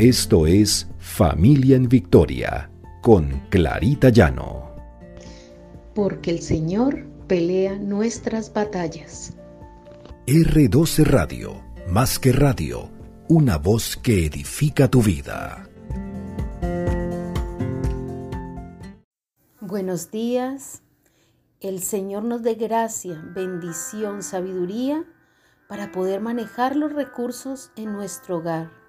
Esto es Familia en Victoria con Clarita Llano. Porque el Señor pelea nuestras batallas. R12 Radio, más que radio, una voz que edifica tu vida. Buenos días. El Señor nos dé gracia, bendición, sabiduría para poder manejar los recursos en nuestro hogar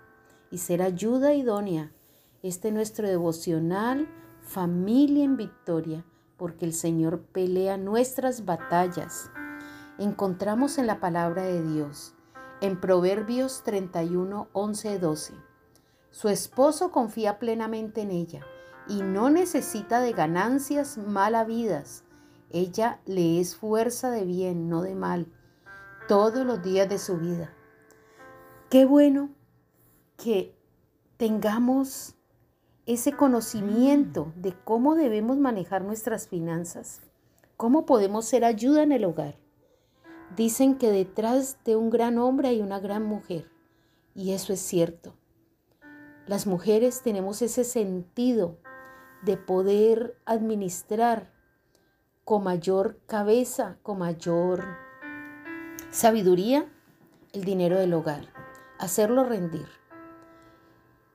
y ser ayuda idónea. Este es nuestro devocional Familia en Victoria, porque el Señor pelea nuestras batallas. Encontramos en la palabra de Dios, en Proverbios 31, 11, 12. Su esposo confía plenamente en ella y no necesita de ganancias mal habidas. Ella le es fuerza de bien, no de mal, todos los días de su vida. Qué bueno que tengamos ese conocimiento de cómo debemos manejar nuestras finanzas, cómo podemos ser ayuda en el hogar. Dicen que detrás de un gran hombre hay una gran mujer, y eso es cierto. Las mujeres tenemos ese sentido de poder administrar con mayor cabeza, con mayor sabiduría el dinero del hogar, hacerlo rendir.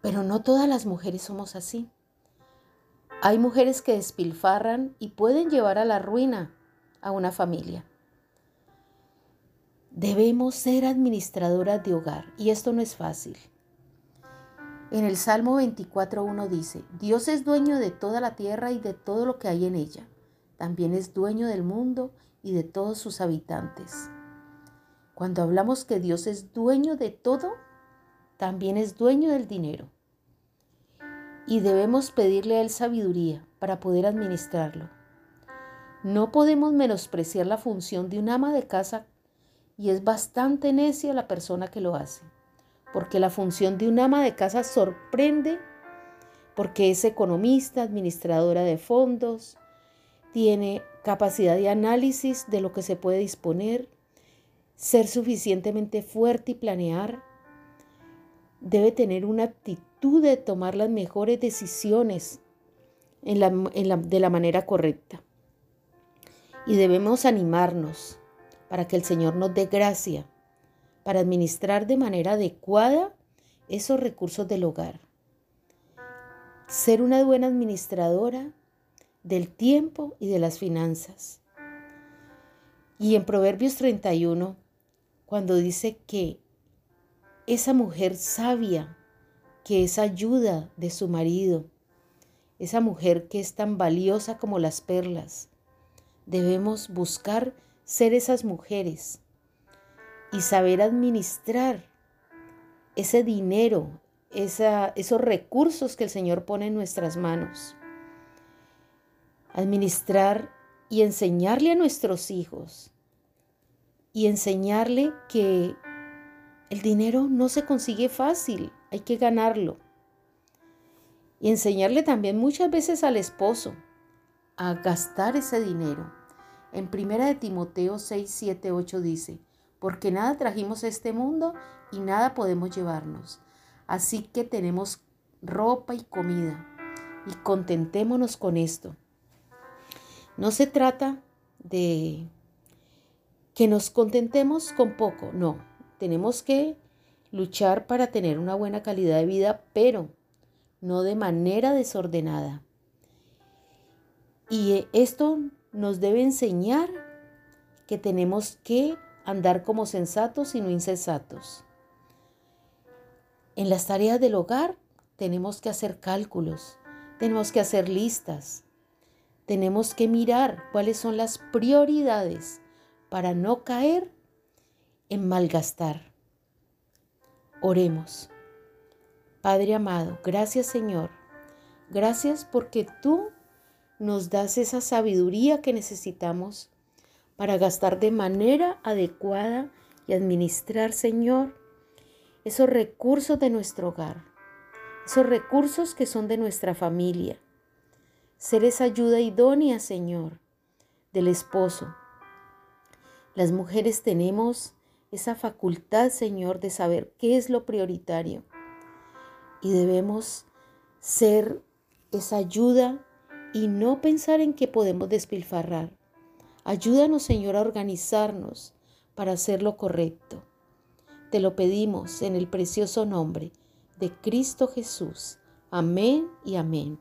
Pero no todas las mujeres somos así. Hay mujeres que despilfarran y pueden llevar a la ruina a una familia. Debemos ser administradoras de hogar y esto no es fácil. En el Salmo 24.1 dice, Dios es dueño de toda la tierra y de todo lo que hay en ella. También es dueño del mundo y de todos sus habitantes. Cuando hablamos que Dios es dueño de todo, también es dueño del dinero y debemos pedirle a Él sabiduría para poder administrarlo. No podemos menospreciar la función de un ama de casa y es bastante necia la persona que lo hace, porque la función de un ama de casa sorprende porque es economista, administradora de fondos, tiene capacidad de análisis de lo que se puede disponer, ser suficientemente fuerte y planear, debe tener una actitud de tomar las mejores decisiones de la manera correcta. Y debemos animarnos para que el Señor nos dé gracia para administrar de manera adecuada esos recursos del hogar. Ser una buena administradora del tiempo y de las finanzas. Y en Proverbios 31, cuando dice que esa mujer sabia que es ayuda de su marido, esa mujer que es tan valiosa como las perlas. Debemos buscar ser esas mujeres y saber administrar ese dinero, esos recursos que el Señor pone en nuestras manos. Administrar y enseñarle a nuestros hijos y enseñarle que el dinero no se consigue fácil, hay que ganarlo. Y enseñarle también muchas veces al esposo a gastar ese dinero. En primera de Timoteo 6, 7, 8 dice, porque nada trajimos a este mundo y nada podemos llevarnos. Así que tenemos ropa y comida y contentémonos con esto. No se trata de que nos contentemos con poco, no, tenemos que luchar para tener una buena calidad de vida, pero no de manera desordenada. Y esto nos debe enseñar que tenemos que andar como sensatos y no insensatos. En las tareas del hogar tenemos que hacer cálculos, tenemos que hacer listas, tenemos que mirar cuáles son las prioridades para no caer en malgastar. Oremos. Padre amado, gracias Señor. Gracias porque tú nos das esa sabiduría que necesitamos para gastar de manera adecuada y administrar, Señor, esos recursos de nuestro hogar, esos recursos que son de nuestra familia. Ser esa ayuda idónea, Señor, del esposo. Las mujeres tenemos esa facultad, Señor, de saber qué es lo prioritario. y debemos ser esa ayuda y no pensar en que podemos despilfarrar. Ayúdanos, Señor, a organizarnos para hacer lo correcto. Te lo pedimos en el precioso nombre de Cristo Jesús. Amén y amén.